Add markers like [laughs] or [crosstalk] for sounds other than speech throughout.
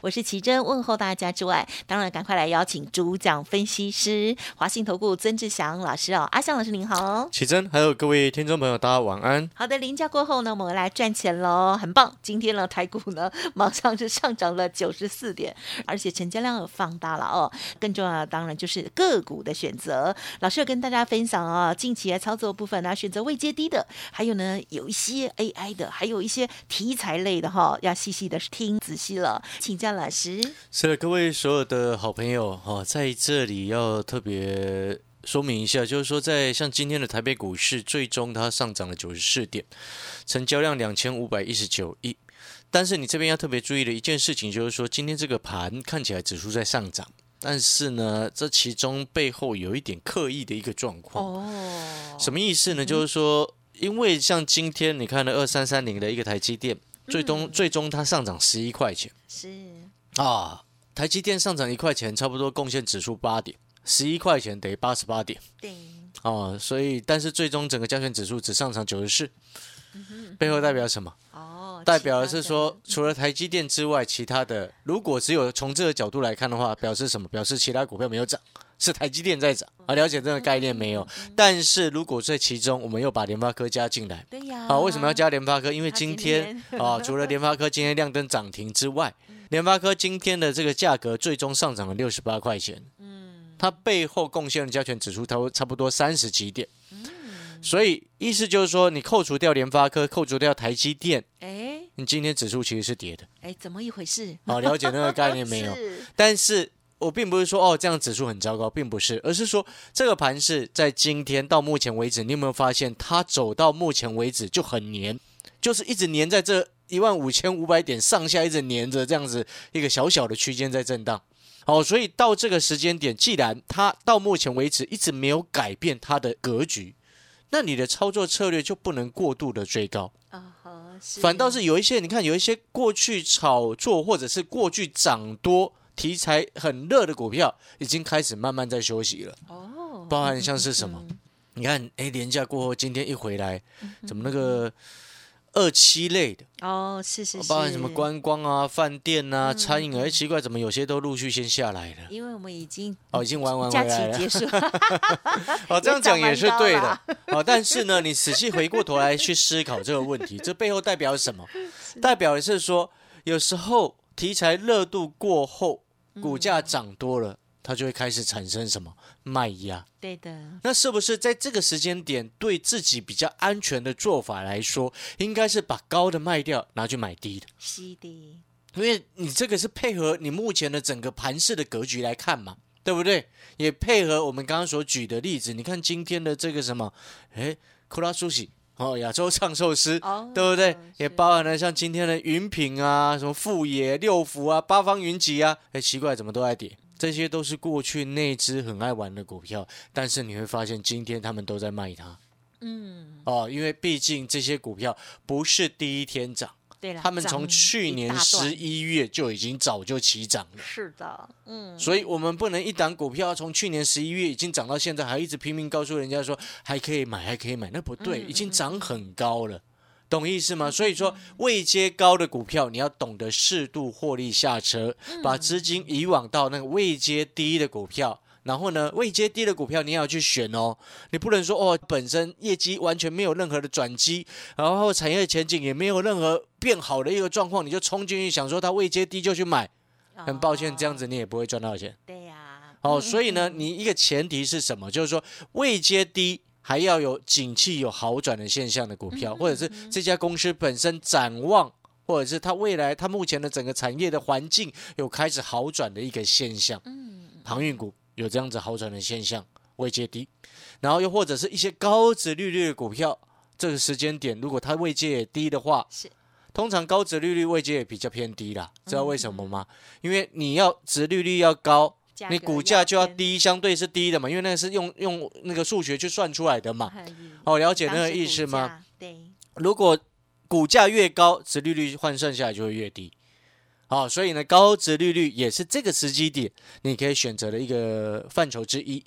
我是奇珍，问候大家之外，当然赶快来邀请主讲分析师华信投顾曾志祥老师哦，阿祥老师您好，奇珍，还有各位听众朋友，大家晚安。好的，临假过后呢，我们来赚钱喽，很棒。今天呢，台股呢马上是上涨了九十四点，而且成交量有放大了哦。更重要的当然就是个股的选择，老师要跟大家分享啊，近期的操作部分呢，选择未接低的，还有呢有一些 AI 的，还有一些题材类的哈，要细细的听仔细了，请教。老师，是的，各位所有的好朋友哈，在这里要特别说明一下，就是说，在像今天的台北股市，最终它上涨了九十四点，成交量两千五百一十九亿。但是你这边要特别注意的一件事情，就是说，今天这个盘看起来指数在上涨，但是呢，这其中背后有一点刻意的一个状况。哦，什么意思呢？就是说，因为像今天你看的二三三零的一个台积电。最终，最终它上涨十一块钱，是。啊，台积电上涨一块钱，差不多贡献指数八点，十一块钱等于八十八点，对，哦，所以但是最终整个加权指数只上涨九十四，背后代表什么？哦，代表的是说，除了台积电之外，其他的如果只有从这个角度来看的话，表示什么？表示其他股票没有涨。是台积电在涨啊，了解这个概念没有？但是如果在其中，我们又把联发科加进来，对呀，啊，为什么要加联发科？因为今天啊，除了联发科今天亮灯涨停之外，联发科今天的这个价格最终上涨了六十八块钱，嗯，它背后贡献的加权指数，它会差不多三十几点，嗯，所以意思就是说，你扣除掉联发科，扣除掉台积电，哎，你今天指数其实是跌的，哎，怎么一回事？好，了解那个概念没有？[laughs] 但是。我并不是说哦，这样指数很糟糕，并不是，而是说这个盘是在今天到目前为止，你有没有发现它走到目前为止就很黏，就是一直黏在这一万五千五百点上下，一直黏着这样子一个小小的区间在震荡。好，所以到这个时间点，既然它到目前为止一直没有改变它的格局，那你的操作策略就不能过度的追高啊。反倒是有一些，你看有一些过去炒作或者是过去涨多。题材很热的股票已经开始慢慢在休息了哦，包含像是什么？你看，哎，廉价过后今天一回来，怎么那个二期类的哦，是是，包含什么观光啊、饭店啊、餐饮啊？哎，奇怪，怎么有些都陆续先下来了？因为我们已经哦，已经玩完假期结束，[laughs] 哦，这样讲也是对的 [laughs] 哦。但是呢，你仔细回过头来去思考这个问题，[laughs] 这背后代表什么？代表的是说，有时候题材热度过后。股价涨多了，它就会开始产生什么卖压？对的。那是不是在这个时间点，对自己比较安全的做法来说，应该是把高的卖掉，拿去买低的？是的。因为你这个是配合你目前的整个盘势的格局来看嘛，对不对？也配合我们刚刚所举的例子，你看今天的这个什么，哎，库拉苏西。哦，亚洲 [laughs] 唱寿司，对不对？也包含了像今天的云品啊，什么富野、六福啊、八方云集啊。哎，奇怪，怎么都在跌？这些都是过去那只很爱玩的股票，但是你会发现今天他们都在卖它。嗯，哦，因为毕竟这些股票不是第一天涨。他们从去年十一月就已经早就起涨了。是的，嗯，所以我们不能一档股票从去年十一月已经涨到现在，还一直拼命告诉人家说还可以买，还可以买，那不对，已经涨很高了，懂意思吗？所以说未接高的股票，你要懂得适度获利下车，把资金移往到那个未接低的股票。然后呢，未接低的股票你也要去选哦，你不能说哦，本身业绩完全没有任何的转机，然后产业前景也没有任何变好的一个状况，你就冲进去想说它未接低就去买，很抱歉，这样子你也不会赚到钱。对呀，哦，所以呢，你一个前提是什么？就是说未接低还要有景气有好转的现象的股票，或者是这家公司本身展望，或者是它未来它目前的整个产业的环境有开始好转的一个现象。嗯，航运股。有这样子好转的现象，位阶低，然后又或者是一些高值利率的股票，这个时间点如果它位阶也低的话，是通常高值利率位阶也比较偏低啦，知道为什么吗？因为你要值利率要高，你股价就要低，相对是低的嘛，因为那个是用用那个数学去算出来的嘛。哦，了解那个意思吗？对，如果股价越高，殖利率换算下来就会越低。好，所以呢，高值利率也是这个时机点你可以选择的一个范畴之一。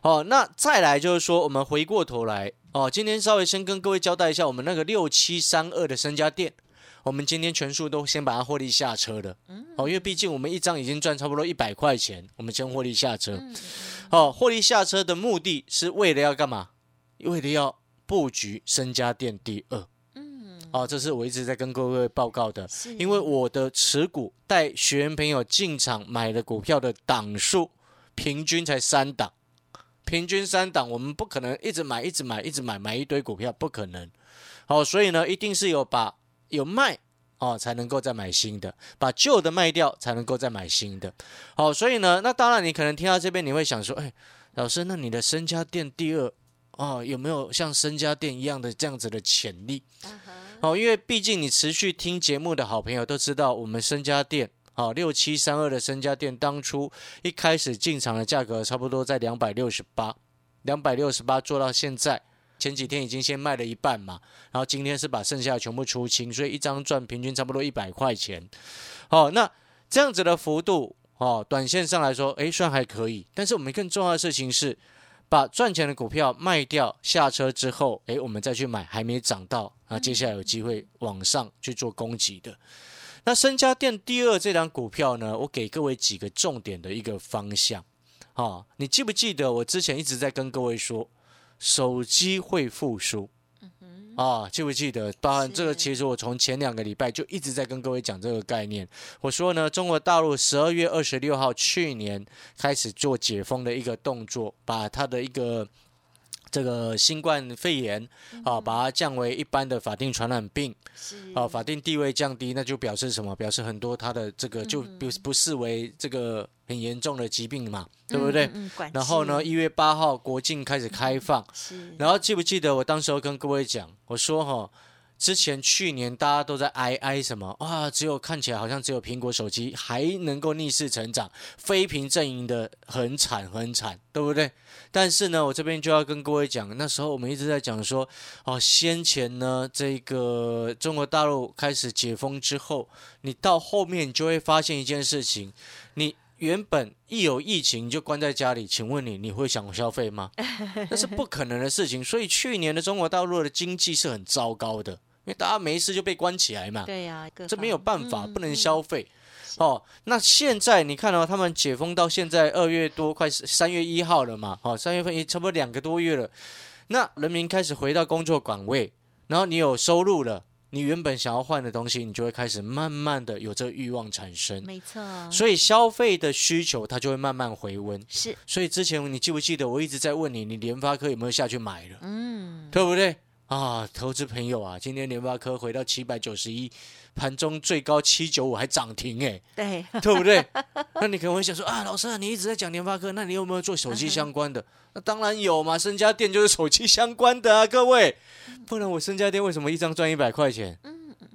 好，那再来就是说，我们回过头来哦，今天稍微先跟各位交代一下，我们那个六七三二的身家店，我们今天全数都先把它获利下车了。哦，因为毕竟我们一张已经赚差不多一百块钱，我们先获利下车。哦，获利下车的目的是为了要干嘛？为了要布局身家店第二。嗯，哦，这是我一直在跟各位报告的，因为我的持股带学员朋友进场买的股票的档数，平均才三档，平均三档，我们不可能一直买，一直买，一直买，买一堆股票，不可能。好、所以呢，一定是有把有卖哦，才能够再买新的，把旧的卖掉，才能够再买新的。好、所以呢，那当然你可能听到这边，你会想说，哎，老师，那你的身家店第二哦，有没有像身家店一样的这样子的潜力？哦，因为毕竟你持续听节目的好朋友都知道，我们身家店，哦，六七三二的身家店，当初一开始进场的价格差不多在两百六十八，两百六十八做到现在，前几天已经先卖了一半嘛，然后今天是把剩下的全部出清，所以一张赚平均差不多一百块钱。哦，那这样子的幅度，哦，短线上来说，诶，算还可以，但是我们更重要的事情是。把赚钱的股票卖掉下车之后，诶，我们再去买还没涨到，啊，接下来有机会往上去做攻击的。那身家店第二这档股票呢，我给各位几个重点的一个方向。啊，你记不记得我之前一直在跟各位说，手机会复苏？啊，记不记得？包含这个，其实我从前两个礼拜就一直在跟各位讲这个概念。我说呢，中国大陆十二月二十六号去年开始做解封的一个动作，把它的一个这个新冠肺炎啊，把它降为一般的法定传染病。啊，法定地位降低，那就表示什么？表示很多它的这个就不不视为这个很严重的疾病嘛，对不对？然后呢，一月八号国境开始开放，是。然后记不记得我当时候跟各位讲，我说哈，之前去年大家都在哀哀什么啊，只有看起来好像只有苹果手机还能够逆势成长，非屏阵营的很惨很惨，对不对？但是呢，我这边就要跟各位讲，那时候我们一直在讲说，哦，先前呢，这个中国大陆开始解封之后，你到后面就会发现一件事情，你。原本一有疫情就关在家里，请问你你会想消费吗？[laughs] 那是不可能的事情。所以去年的中国大陆的经济是很糟糕的，因为大家没事就被关起来嘛，对呀，各这没有办法，嗯不能消费。哦，那现在你看到、他们解封到现在二月多，快三月一号了嘛？哦，三月份也差不多两个多月了。那人民开始回到工作岗位，然后你有收入了，你原本想要换的东西，你就会开始慢慢的有这个欲望产生。没错，所以消费的需求它就会慢慢回温。是所以之前你记不记得我一直在问你，你联发科有没有下去买了，嗯对不对？啊，投资朋友啊，今天联发科回到七百九十一，盘中最高七九五还涨停哎，对，对不对？[laughs] 那你可能会想说啊，老师啊，你一直在讲联发科，那你有没有做手机相关的？那当然有嘛，身家店就是手机相关的啊，各位，不然我身家店为什么一张赚一百块钱？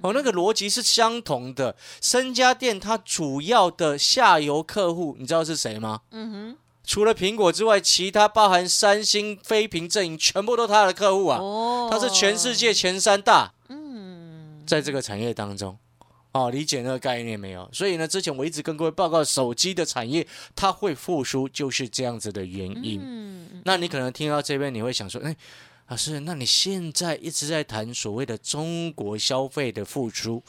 哦，那个逻辑是相同的。身家店它主要的下游客户，你知道是谁吗？嗯哼，除了苹果之外，其他包含三星、飞屏阵营，全部都他的客户啊。哦，它是全世界前三大，嗯，在这个产业当中。哦，理解那个概念没有？所以呢，之前我一直跟各位报告，手机的产业它会复苏，就是这样子的原因。嗯，那你可能听到这边，你会想说，哎，老师，那你现在一直在谈所谓的中国消费的复苏，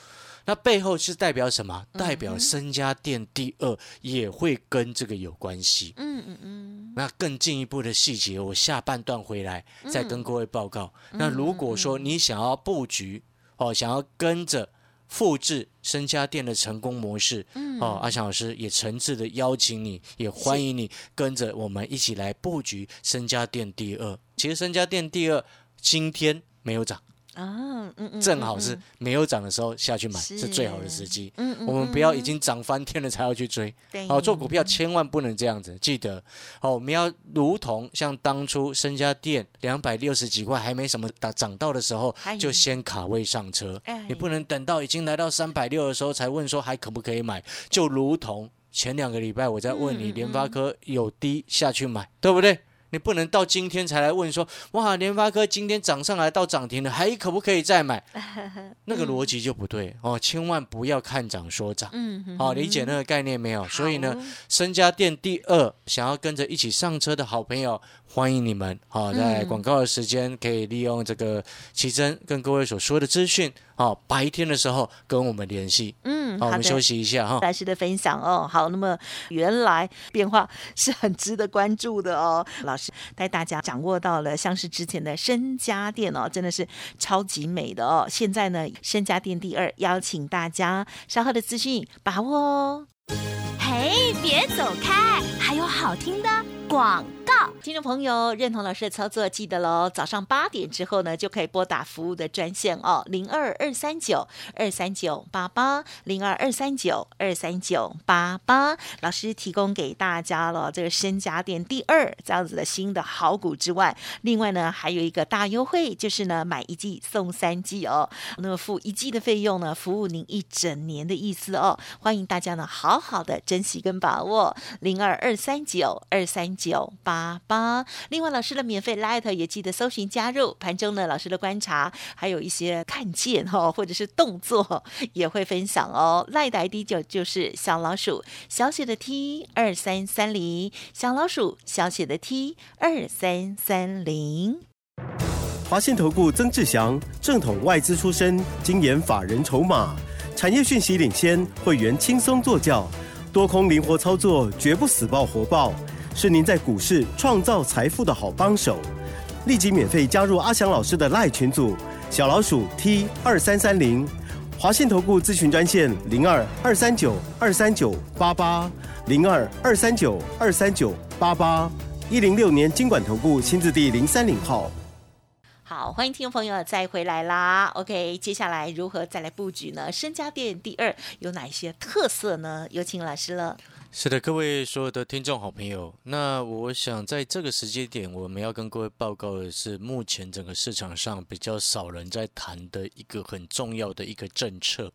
那背后是代表什么？代表身家店第二也会跟这个有关系。嗯嗯嗯，那更进一步的细节，我下半段回来再跟各位报告。那如果说你想要布局哦，想要跟着复制身家店的成功模式，哦，阿翔老师也诚挚的邀请你，也欢迎你跟着我们一起来布局身家店第二。其实身家店第二今天没有涨，啊，嗯嗯，正好是嗯没有涨的时候下去买是。是最好的时机。嗯嗯，我们不要嗯已经涨翻天了才要去追。对。哦，做股票千万不能这样子，记得。好，我们要如同像当初身家店两百六十几块还没什么涨涨到的时候哎，就先卡位上车。哎，你不能等到已经来到三百六的时候才问说还可不可以买，就如同前两个礼拜我在问你联发科有低下去买，对不对？你不能到今天才来问说，哇，联发科今天涨上来到涨停了，还可不可以再买？[laughs] 那个逻辑就不对哦，千万不要看涨说涨。嗯哼，好，理解那个概念没有？所以呢好，身家店第二，想要跟着一起上车的好朋友，欢迎你们。好，在嗯广告的时间可以利用这个奇珍跟各位所说的资讯，好，白天的时候跟我们联系。嗯，好，我们休。息一下哈。老师的分享哦，好，那么原来变化是很值得关注的哦。老师带大家掌握到了，像是之前的身家店哦，真的是超级美的哦。现在呢，身家店第二，邀请大家稍后的资讯把握哦。嘿，别走开，还有好听的广听众朋友，认同老师的操作，记得喽，早上八点之后呢，就可以拨打服务的专线哦，零二二三九二三九八八，零二二三九二三九八八。老师提供给大家了这个身家点第二这样子的新的好股之外，另外呢还有一个大优惠，就是呢买一季送三季哦，那么付一季的费用呢，服务您一整年的意思哦。欢迎大家呢好好的珍惜跟把握，零二二三九二三九八八八。另外，老师的免费 Light 也记得搜寻加入。盘中呢，老师的观察还有一些看见哦，或者是动作也会分享哦。赖的 ID 就就是小老鼠小写的 T 二三三零，小老鼠小写的 T 二三三零。华信投顾曾志祥，正统外资出身，精研法人筹码，产业讯息领先，会员轻松做教，多空灵活操作，绝不死爆活爆，是您在股市创造财富的好帮手。立即免费加入阿翔老师的赖群组，小老鼠 T 二三三零，华信投顾咨询专线零二二三九二三九八八零二二三九二三九八八，一零六年经管投顾新字第零三零号。好，欢迎听众朋友再回来啦。OK，接下来如何再来布局呢？身家店第二有哪些特色呢？有请老师了。是的，各位所有的听众好朋友，那我想在这个时间点，我们要跟各位报告的是，目前整个市场上比较少人在谈的一个很重要的一个政策。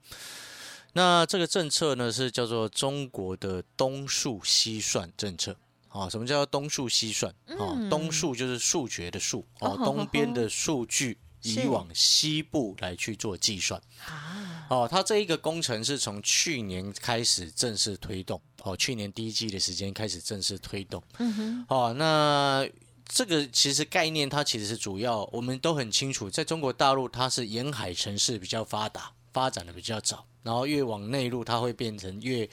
那这个政策呢，是叫做中国的东数西算政策。啊，什么叫东数西算？啊，嗯东数就是数学的数，哦哦，东边的数据 [laughs] 是移往西部来去做计算。啊，哦，它这一个工程是从去年开始正式推动，哦，去年第一季的时间开始正式推动。嗯哼，哦，那这个其实概念它其实是主要，我们都很清楚，在中国大陆它是沿海城市比较发达，发展的比较早，然后越往内陆它会变成越。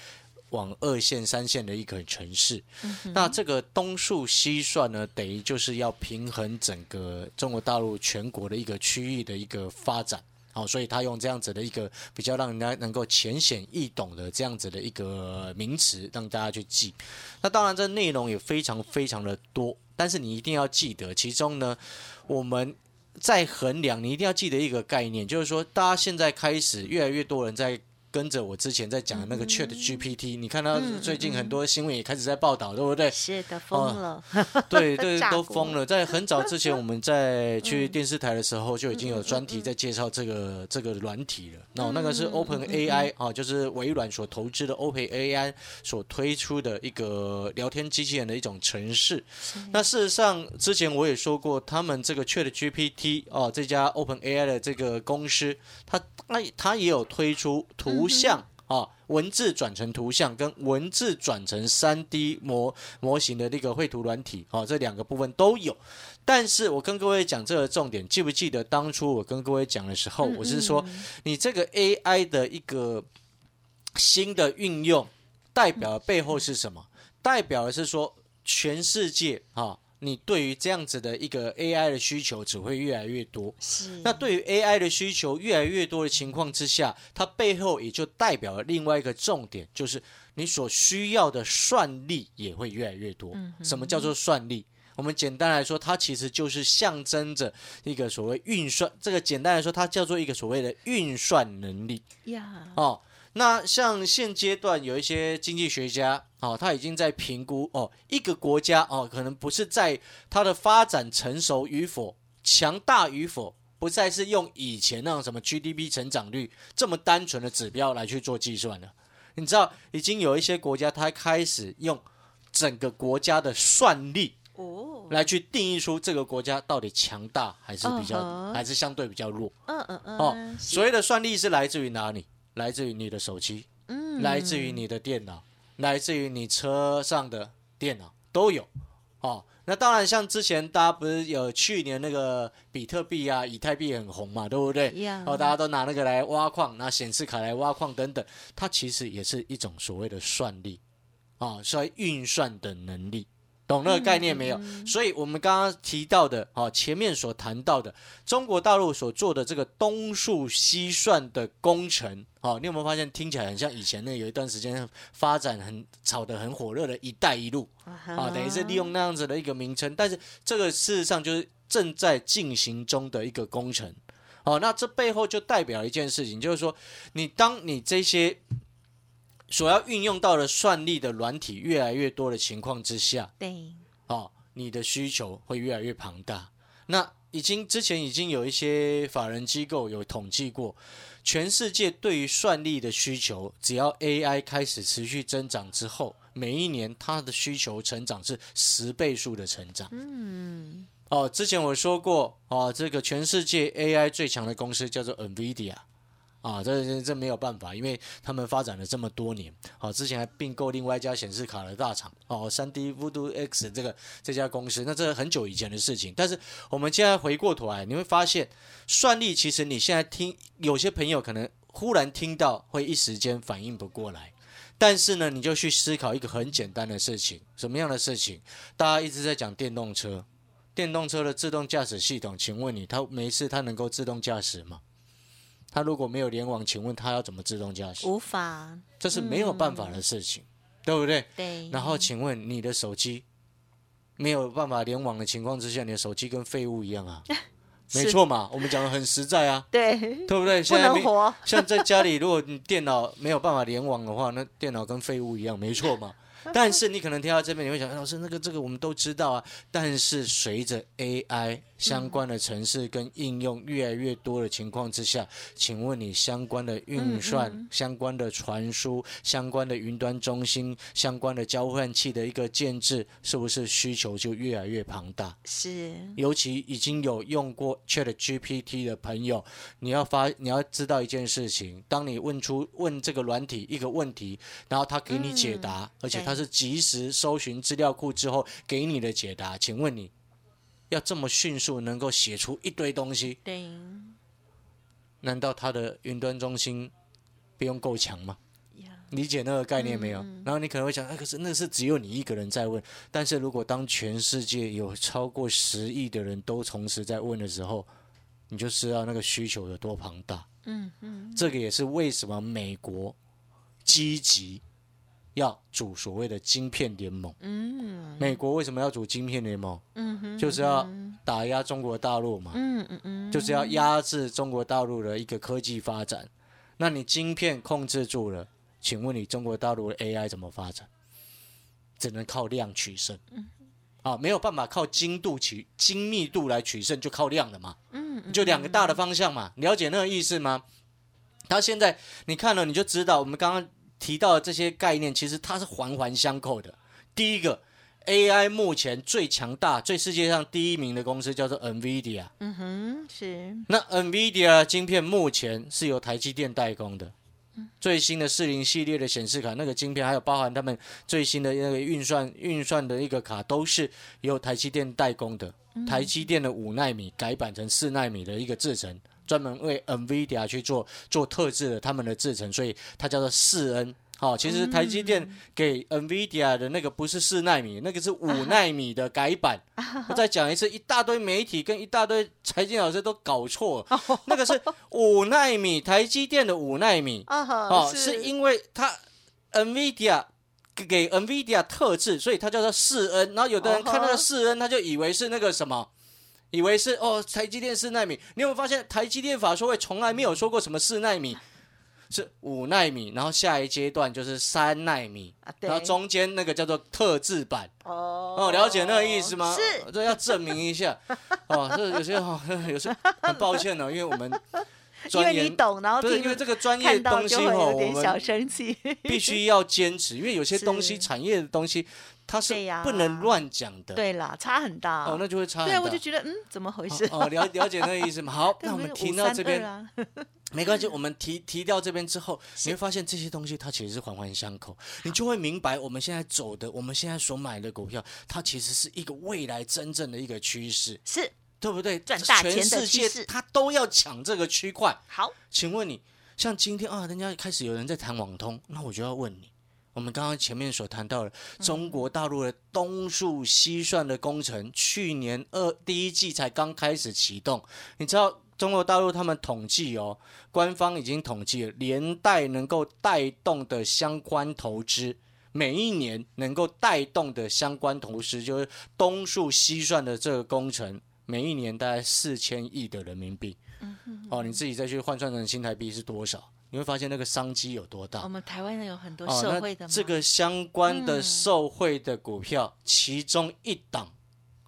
往二线、三线的一个城市，那这个东数西算呢，等于就是要平衡整个中国大陆全国的一个区域的一个发展。好、所以他用这样子的一个比较让人家能够浅显易懂的这样子的一个名词，让大家去记。那当然，这内容也非常非常的多，但是你一定要记得，其中呢，我们在衡量，你一定要记得一个概念，就是说，大家现在开始越来越多人在。跟着我之前在讲的那个 Chat GPT，、你看到嗯最近很多新闻也开始在报道，对不对？是的，疯了。对 [laughs] 对，[laughs] 都疯了。在很早之前，我们在 [laughs] 去嗯电视台的时候，就已经有专题在介绍这个这个软体了。那那嗯个是 Open AI 啊，就是微软所投资的 Open AI 所推出的一个聊天机器人的一种程式。那事实上，之前我也说过，他们这个 Chat GPT 哦，这家 Open AI 的这个公司，它它它也有推出图像。啊，文字转成图像跟文字转成三 D 模模型的那个绘图软体，哦，这两个部分都有。但是我跟各位讲这个重点，记不记得当初我跟各位讲的时候，我是说，你这个 AI 的一个新的运用，代表的背后是什么？代表的是说，全世界啊，你对于这样子的一个 AI 的需求只会越来越多。是那对于 AI 的需求越来越多的情况之下，它背后也就代表了另外一个重点，就是你所需要的算力也会越来越多。什么叫做算力？我们简单来说，它其实就是象征着一个所谓运算。这个简单来说，它叫做一个所谓的运算能力。呀，哦，那像现阶段有一些经济学家哦，他已经在评估哦，一个国家哦，可能不是在它的发展成熟与否、强大与否，不再是用以前那种什么 GDP 成长率这么单纯的指标来去做计算了。你知道，已经有一些国家它开始用整个国家的算力哦，来去定义出这个国家到底强大还是比较、还是相对比较弱嗯嗯嗯，哦。所谓的算力是来自于哪里？来自于你的手机，嗯来自于你的电脑，来自于你车上的电脑都有哦。那当然，像之前大家不是有去年那个比特币啊、以太币很红嘛，对不对？呀哦，大家都拿那个来挖矿，拿显示卡来挖矿等等，它其实也是一种所谓的算力啊，所以运算的能力。懂那个概念没有？所以我们刚刚提到的，哦，前面所谈到的，中国大陆所做的这个东数西算的工程，哦，你有没有发现听起来很像以前那有一段时间发展很炒得很火热的一带一路啊，等于是利用那样子的一个名称，但是这个事实上就是正在进行中的一个工程。哦，那这背后就代表一件事情，就是说，你当你这些所要运用到的算力的软体越来越多的情况之下，对，哦，你的需求会越来越庞大。那已经之前已经有一些法人机构有统计过，全世界对于算力的需求，只要 AI 开始持续增长之后，每一年它的需求成长是十倍数的成长。嗯，哦，之前我说过，哦，这个全世界 AI 最强的公司叫做 NVIDIA，啊，这这这没有办法，因为他们发展了这么多年，哦，之前还并购另外一家显示卡的大厂，哦，三 D Voodoo X 这个这家公司，那这很久以前的事情。但是我们现在回过头来，你会发现，算力其实你现在听，有些朋友可能忽然听到，会一时间反应不过来。但是呢，你就去思考一个很简单的事情，什么样的事情？大家一直在讲电动车，电动车的自动驾驶系统，请问你，它没事，它能够自动驾驶吗？它如果没有联网，请问他要怎么自动驾驶？无法，这是没有办法的事情，对不对？对，然后，请问你的手机没有办法联网的情况之下，你的手机跟废物一样啊？[laughs] 没，错嘛，我们讲的很实在啊，对，对不对？现在没能活，[laughs] 像在家里，如果你电脑没有办法联网的话，那电脑跟废物一样，没错嘛。但是你可能听到这边，你会想，哎老师，那个这个我们都知道啊。但是随着 AI 相关的城市跟应用越来越多的情况之下，请问你相关的运算、嗯相关的传输、相关的云端中心、相关的交换器的一个建制，是不是需求就越来越庞大？是，尤其已经有用过 Chat GPT 的朋友，你要发你要知道一件事情：当你问出问这个软体一个问题，然后他给你解答，而且它是及时搜寻资料库之后给你的解答，请问你要这么迅速能够写出一堆东西，对，难道它的云端中心不用够强吗？理解那个概念没有？然后你可能会想，哎，可是那是只有你一个人在问。但是如果当全世界有超过十亿的人都同时在问的时候，你就知道那个需求有多庞大。嗯嗯，这个也是为什么美国积极要组所谓的晶片联盟。嗯美国为什么要组晶片联盟？嗯哼，就是要打压中国大陆嘛。嗯嗯嗯，就是要压制中国大陆的一个科技发展。那你晶片控制住了，请问你中国大陆的 AI 怎么发展？只能靠量取胜。啊，没有办法靠精度取精密度来取胜，就靠量了嘛。嗯，就两个大的方向嘛，了解那个意思吗？他现在你看了你就知道，我们刚刚提到的这些概念，其实它是环环相扣的。第一个，AI 目前最强大、最世界上第一名的公司叫做 NVIDIA。嗯哼，是，那 NVIDIA 晶片目前是由台积电代工的，最新的四零系列的显示卡那个晶片，还有包含他们最新的那个运算运算的一个卡，都是由台积电代工的。台积电的五纳米改版成四纳米的一个制程，专门为 NVIDIA 去做做特制的他们的制程，所以它叫做四 N。好、其实台积电给 NVIDIA 的那个不是四纳米，那个是五纳米的改版。我再讲一次，一大堆媒体跟一大堆财经老师都搞错了，那个是五纳米，台积电的五纳米。啊哈，哦，是因为它 NVIDIA 给 NVIDIA 特制，所以它叫做四 N。然后有的人看那哦呵个四 N，他就以为是那个什么，以为是哦台积电四纳米。你有没有发现台积电法说会从来没有说过什么四纳米？是五纳米，然后下一阶段就是三纳米，啊，然后中间那个叫做特制版。哦哦，了解那个意思吗？是，这要证明一下。哦，这有些哦，[laughs] 有些很抱歉哦，因为我们因为你懂，然后对，听因为这个专业东西就会哦，我有点小们生气。[laughs] 必须要坚持，因为有些东西是产业的东西，它是不能乱讲的。对啦，差很大。哦，那就会差很对。我就觉得嗯，怎么回事？哦，哦了了解那个意思吗？好，[laughs] 那我们本就532停到这边，啊，没关系，[laughs] 我们提提到这边之后，你会发现这些东西它其实是环环相扣，你就会明白我们现在走的，我们现在所买的股票，它其实是一个未来真正的一个趋势，是对不对？赚大钱的全世界趋势它都要抢这个区块。好，请问你，像今天啊，人家开始有人在谈网通，那我就要问你，我们刚刚前面所谈到的中国大陆的东数西算的工程，去年二第一季才刚开始启动，你知道中国大陆他们统计哦，官方已经统计了，连带能够带动的相关投资。每一年能够带动的相关投资，就是东数西算的这个工程，每一年大概四千亿的人民币。哦，你自己再去换算成新台币是多少？你会发现那个商机有多大。我们台湾人有很多哦，社会的嘛那这个相关的嗯受惠的股票，其中一档，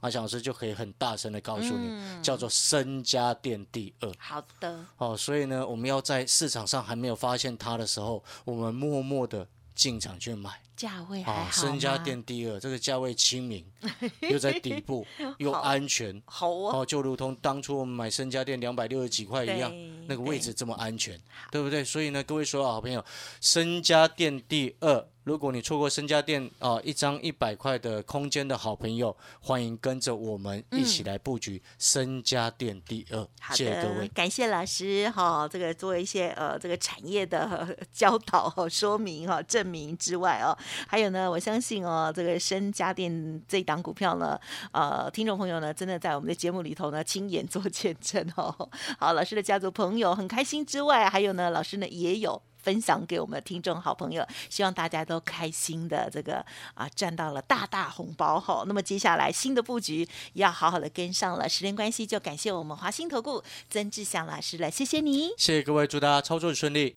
阿翔老师就可以很大声的告诉你，嗯叫做深家电第二。好的，哦，所以呢，我们要在市场上还没有发现它的时候，我们默默的进场去买。价位还啊，好深家店第二，这个价位亲民，[laughs] 又在底部，又安全。好就如同当初我们买身家店两百六十几块一样，那个位置对这么安全，对不对？所以呢，各位所有好朋友，身家店第二，如果你错过深家电啊、一张一百块的空间的好朋友，欢迎跟着我们一起来布局深家电第二，谢谢各位，。感谢老师哈、这个做一些呃这个产业的、呃教导、哦、说明哈、证明之外哦，还有呢，我相信哦，这个深家电这档股票呢，呃，听众朋友呢，真的在我们的节目里头呢，亲眼做见证哦。好，老师的家族朋友很开心之外，还有呢，老师呢也有。分享给我们的听众好朋友，希望大家都开心的这个啊赚到了大大红包哈。那么接下来新的布局要好好的跟上了，时间关系就感谢我们华兴投顾曾志祥老师了，谢谢你。谢谢各位，祝大家操作顺利。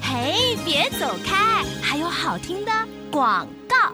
嘿，别走开，还有好听的广告。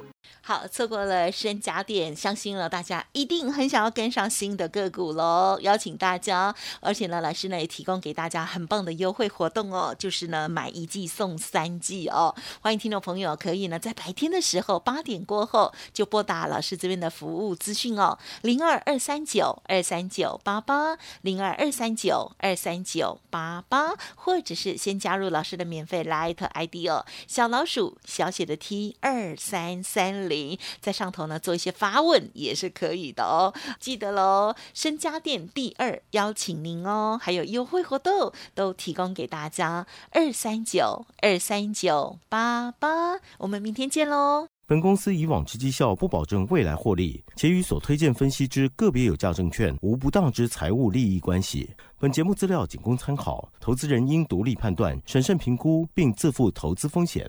好，错过了深加点，相信了大家一定很想要跟上新的个股喽。邀请大家，而且呢，老师呢也提供给大家很棒的优惠活动哦，就是呢买一季送三季哦。欢迎听众朋友可以呢在白天的时候八点过后就拨打老师这边的服务资讯哦，零二二三九二三九八八零二二三九二三九八八，或者是先加入老师的免费 Light ID 哦，小老鼠小写的 T 二三三零，在上头呢做一些发问也是可以的哦。记得喽，深家电第二邀请您哦，还有优惠活动都提供给大家，二三九二三九八八，我们明天见喽。本公司以往之绩效不保证未来获利，且与所推荐分析之个别有价证券无不当之财务利益关系。本节目资料仅供参考，投资人应独立判断、审慎评估，并自负投资风险。